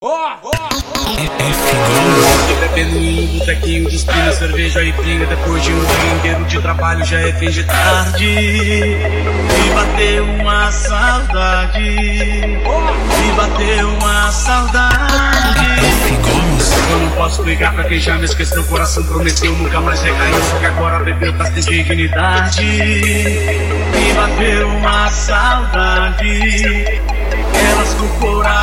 Tô bebendo um botequinho, despindo cerveja e pinga. Depois de um dia inteiro de trabalho já é fim de tarde. Me bateu uma saudade. Me bateu uma saudade. Eu não posso ligar pra quem já me esqueceu. O coração prometeu nunca mais recaiu. Só que agora bebeu tá sem dignidade. Me bateu uma saudade. Elas com o coração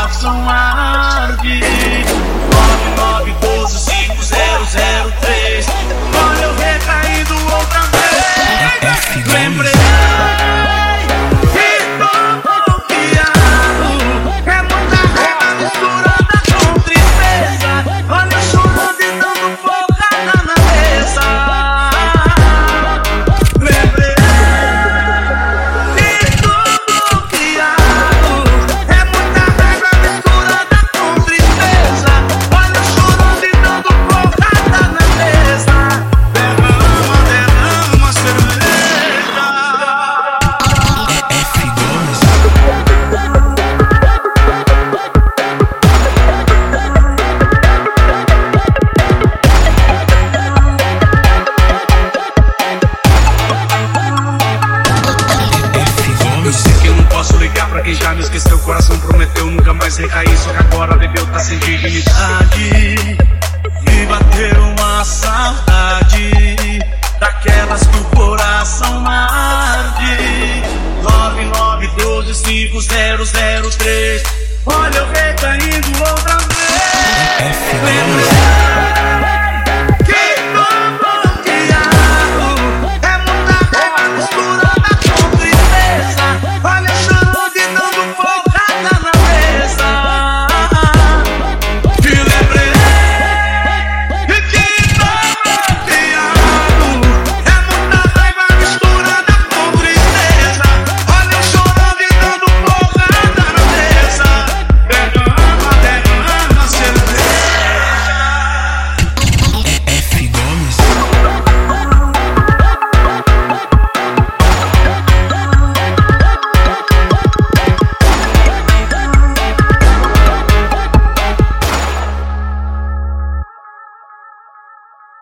quem já me esqueceu. Coração prometeu nunca mais recair. Só que agora bebeu, tá sem dignidade. Me bateu uma saudade. Daquelas que o coração arde. 99125003. Olha eu recaindo